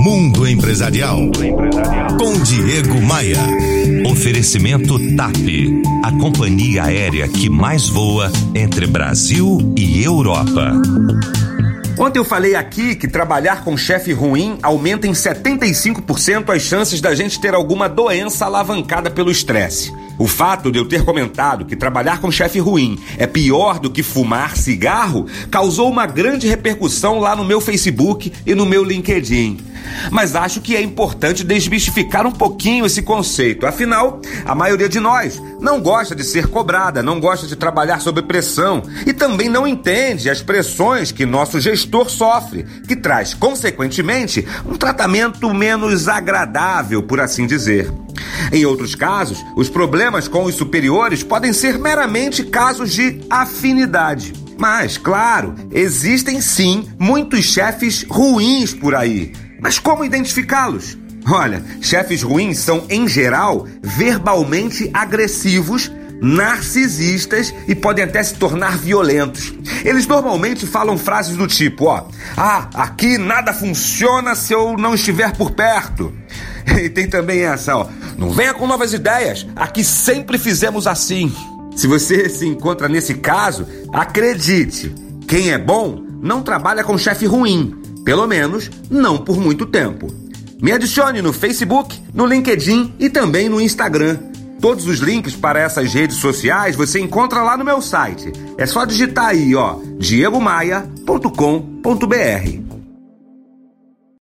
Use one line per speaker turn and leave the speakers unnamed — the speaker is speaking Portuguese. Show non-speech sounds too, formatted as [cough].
Mundo Empresarial. Com Diego Maia. Oferecimento TAP. A companhia aérea que mais voa entre Brasil e Europa.
Ontem eu falei aqui que trabalhar com chefe ruim aumenta em 75% as chances da gente ter alguma doença alavancada pelo estresse. O fato de eu ter comentado que trabalhar com chefe ruim é pior do que fumar cigarro causou uma grande repercussão lá no meu Facebook e no meu LinkedIn. Mas acho que é importante desmistificar um pouquinho esse conceito. Afinal, a maioria de nós não gosta de ser cobrada, não gosta de trabalhar sob pressão e também não entende as pressões que nosso gestor sofre, que traz, consequentemente, um tratamento menos agradável, por assim dizer. Em outros casos, os problemas com os superiores podem ser meramente casos de afinidade. Mas, claro, existem sim muitos chefes ruins por aí. Mas como identificá-los? Olha, chefes ruins são, em geral, verbalmente agressivos, narcisistas e podem até se tornar violentos. Eles normalmente falam frases do tipo, ó, ah, aqui nada funciona se eu não estiver por perto. [laughs] E tem também essa, ó, não venha com novas ideias, aqui sempre fizemos assim. Se você se encontra nesse caso, acredite, quem é bom não trabalha com chefe ruim, pelo menos não por muito tempo. Me adicione no Facebook, no LinkedIn e também no Instagram. Todos os links para essas redes sociais você encontra lá no meu site. É só digitar aí, ó, diegomaia.com.br.